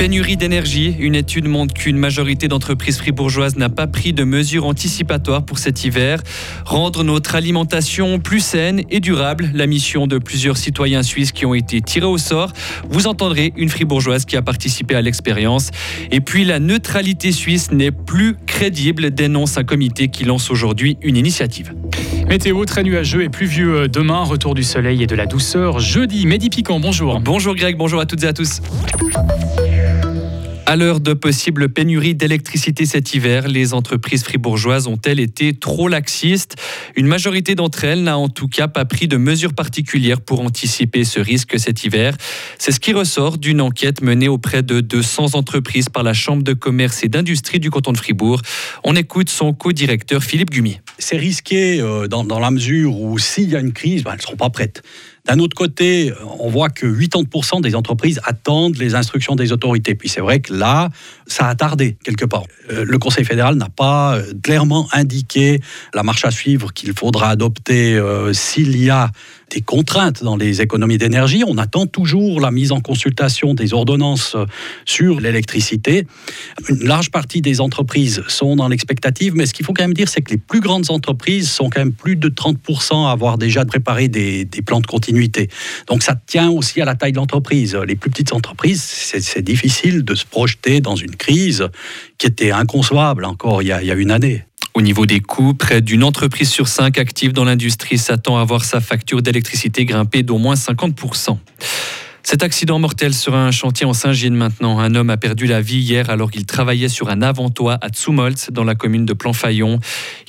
Pénurie d'énergie. Une étude montre qu'une majorité d'entreprises fribourgeoises n'a pas pris de mesures anticipatoires pour cet hiver. Rendre notre alimentation plus saine et durable, la mission de plusieurs citoyens suisses qui ont été tirés au sort. Vous entendrez une fribourgeoise qui a participé à l'expérience. Et puis la neutralité suisse n'est plus crédible, dénonce un comité qui lance aujourd'hui une initiative. Météo très nuageux et pluvieux demain, retour du soleil et de la douceur jeudi. Mehdi Piquant, bonjour. Bonjour Greg, bonjour à toutes et à tous. À l'heure de possibles pénuries d'électricité cet hiver, les entreprises fribourgeoises ont-elles été trop laxistes? Une majorité d'entre elles n'a en tout cas pas pris de mesures particulières pour anticiper ce risque cet hiver. C'est ce qui ressort d'une enquête menée auprès de 200 entreprises par la Chambre de commerce et d'industrie du canton de Fribourg. On écoute son co-directeur Philippe Gumi. C'est risqué euh, dans, la mesure où s'il y a une crise, ben, elles ne seront pas prêtes. D'un autre côté, on voit que 80% des entreprises attendent les instructions des autorités. Puis c'est vrai que là, ça a tardé quelque part. Euh, le Conseil fédéral n'a pas euh, clairement indiqué la marche à suivre qu'il faudra adopter euh, s'il y a des contraintes dans les économies d'énergie. On attend toujours la mise en consultation des ordonnances sur l'électricité. Une large partie des entreprises sont dans l'expectative, mais ce qu'il faut quand même dire, c'est que les plus grandes entreprises sont quand même plus de 30% à avoir déjà préparé des, plans de continuité. Donc ça tient aussi à la taille de l'entreprise. Les plus petites entreprises, c'est difficile de se projeter dans une crise qui était inconcevable encore il y a une année. Au niveau des coûts, près d'une entreprise sur cinq active dans l'industrie s'attend à voir sa facture d'électricité grimper d'au moins 50%. Cet accident mortel sur un chantier en Saint-Gilles maintenant. Un homme a perdu la vie hier alors qu'il travaillait sur un avant-toit à Tsumolz dans la commune de Planfaillon.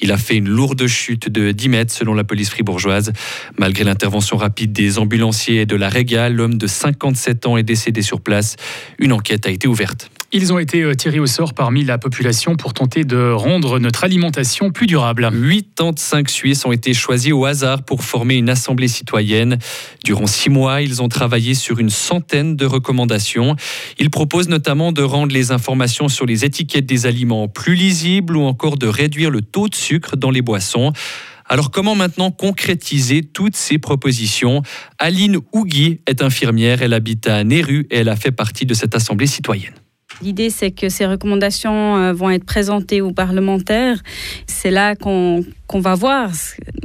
Il a fait une lourde chute de 10 mètres selon la police fribourgeoise. Malgré l'intervention rapide des ambulanciers et de la Régale, l'homme de 57 ans est décédé sur place. Une enquête a été ouverte. Ils ont été euh, tirés au sort parmi la population pour tenter de rendre notre alimentation plus durable. 85 Suisses ont été choisis au hasard pour former une assemblée citoyenne. Durant six mois, ils ont travaillé sur une centaine de recommandations. Ils proposent notamment de rendre les informations sur les étiquettes des aliments plus lisibles ou encore de réduire le taux de sucre dans les boissons. Alors comment maintenant concrétiser toutes ces propositions? Aline Ougui est infirmière, elle habite à Néru et elle a fait partie de cette assemblée citoyenne. L'idée, c'est que ces recommandations euh, vont être présentées aux parlementaires. C'est là qu'on va voir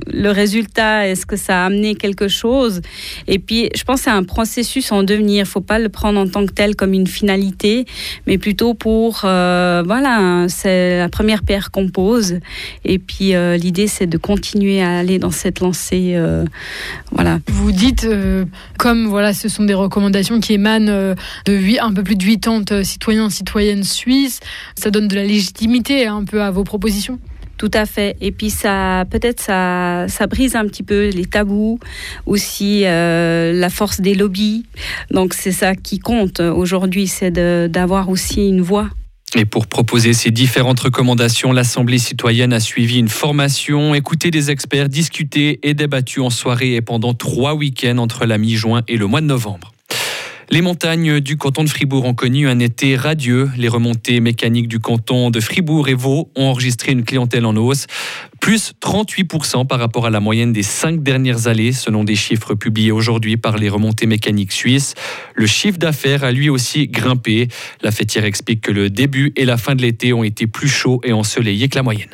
le résultat, est-ce que ça a amené quelque chose? Et puis, je pense que c'est un processus en devenir. Il ne faut pas le prendre en tant que tel comme une finalité, mais plutôt pour, euh, voilà, c'est la première pierre qu'on pose. Et puis, euh, l'idée, c'est de continuer à aller dans cette lancée. Euh, voilà. Vous dites, comme voilà, ce sont des recommandations qui émanent de 8, un peu plus de 80 citoyens, citoyennes suisses, ça donne de la légitimité un peu à vos propositions tout à fait. Et puis ça, peut-être ça, ça brise un petit peu les tabous, aussi euh, la force des lobbies. Donc c'est ça qui compte aujourd'hui, c'est d'avoir aussi une voix. Et pour proposer ces différentes recommandations, l'Assemblée citoyenne a suivi une formation, écouté des experts, discuté et débattu en soirée et pendant trois week-ends entre la mi-juin et le mois de novembre. Les montagnes du canton de Fribourg ont connu un été radieux. Les remontées mécaniques du canton de Fribourg et Vaud ont enregistré une clientèle en hausse plus 38% par rapport à la moyenne des cinq dernières années, selon des chiffres publiés aujourd'hui par les remontées mécaniques suisses. Le chiffre d'affaires a lui aussi grimpé. La fêtière explique que le début et la fin de l'été ont été plus chauds et ensoleillés que la moyenne.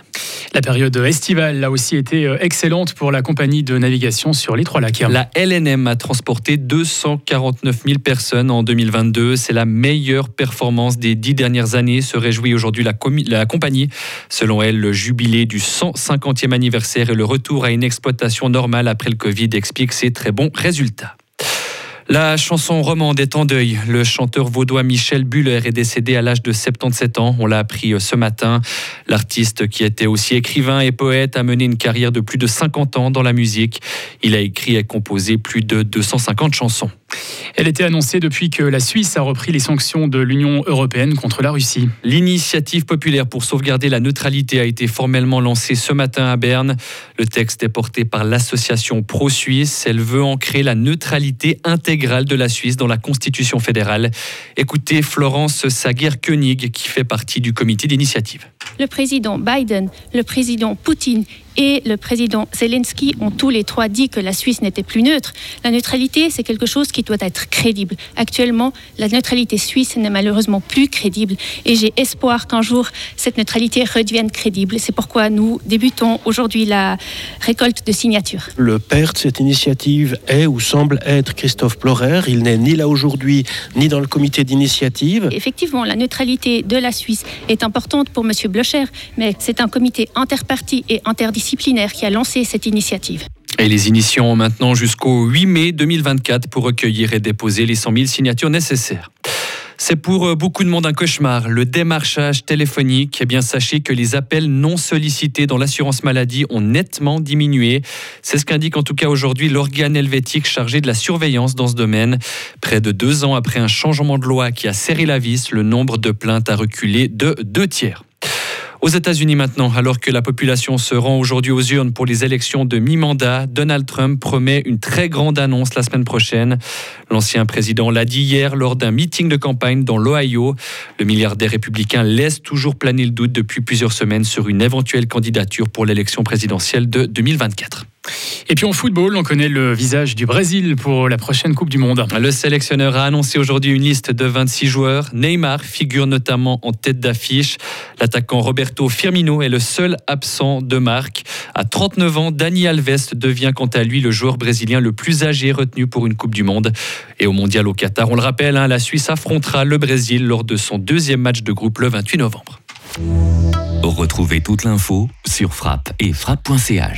La période estivale a aussi été euh, excellente pour la compagnie de navigation sur les Trois Lacs. La LNM a transporté 249 000 personnes en 2022. C'est la meilleure performance des dix dernières années, se réjouit aujourd'hui la, compagnie. Selon elle, le jubilé du 150e anniversaire et le retour à une exploitation normale après le Covid expliquent ces très bons résultats. La chanson romande est en deuil. Le chanteur vaudois Michel Buller est décédé à l'âge de 77 ans. On l'a appris euh, ce matin. L'artiste, qui était aussi écrivain et poète, a mené une carrière de plus de 50 ans dans la musique. Il a écrit et composé plus de 250 chansons. Elle était annoncée depuis que la Suisse a repris les sanctions de l'Union européenne contre la Russie. L'initiative populaire pour sauvegarder la neutralité a été formellement lancée ce matin à Berne. Le texte est porté par l'association pro-suisse. Elle veut ancrer la neutralité intégrale de la Suisse dans la Constitution fédérale. Écoutez Florence Saguer-Koenig qui fait partie du comité d'initiative. Le président Biden, le président Poutine et le président Zelensky ont tous les trois dit que la Suisse n'était plus neutre. La neutralité, c'est quelque chose qui doit être crédible. Actuellement, la neutralité suisse n'est malheureusement plus crédible et j'ai espoir qu'un jour cette neutralité redevienne crédible. C'est pourquoi nous débutons aujourd'hui la récolte de signatures. Le père de cette initiative est ou semble être Christophe Plorer. Il n'est ni là aujourd'hui ni dans le comité d'initiative. Effectivement, la neutralité de la Suisse est importante pour M. Blocher, mais c'est un comité interparti et interdisciplinaire qui a lancé cette initiative. Et les initiants ont maintenant jusqu'au 8 mai 2024 pour recueillir et déposer les 100 000 signatures nécessaires. C'est pour euh, beaucoup de monde un cauchemar, le démarchage téléphonique. Eh bien, sachez que les appels non sollicités dans l'assurance maladie ont nettement diminué. C'est ce qu'indique en tout cas aujourd'hui l'organe helvétique chargé de la surveillance dans ce domaine. Près de deux ans après un changement de loi qui a serré la vis, le nombre de plaintes a reculé de deux tiers. Aux États-Unis maintenant, alors que la population se rend aujourd'hui aux urnes pour les élections de mi-mandat, Donald Trump promet une très grande annonce la semaine prochaine. L'ancien président l'a dit hier lors d'un meeting de campagne dans l'Ohio. Le milliardaire républicain laisse toujours planer le doute depuis plusieurs semaines sur une éventuelle candidature pour l'élection présidentielle de 2024. Et puis en football, on connaît le visage du Brésil pour la prochaine Coupe du Monde. Le sélectionneur a annoncé aujourd'hui une liste de 26 joueurs. Neymar figure notamment en tête d'affiche. L'attaquant Roberto Firmino est le seul absent de marque. À 39 ans, Dani Alves devient quant à lui le joueur brésilien le plus âgé retenu pour une Coupe du Monde. Et au Mondial au Qatar, on le rappelle, hein, la Suisse affrontera le Brésil lors de son deuxième match de groupe le 28 novembre. Retrouvez toute l'info sur frappe et frappe.ch.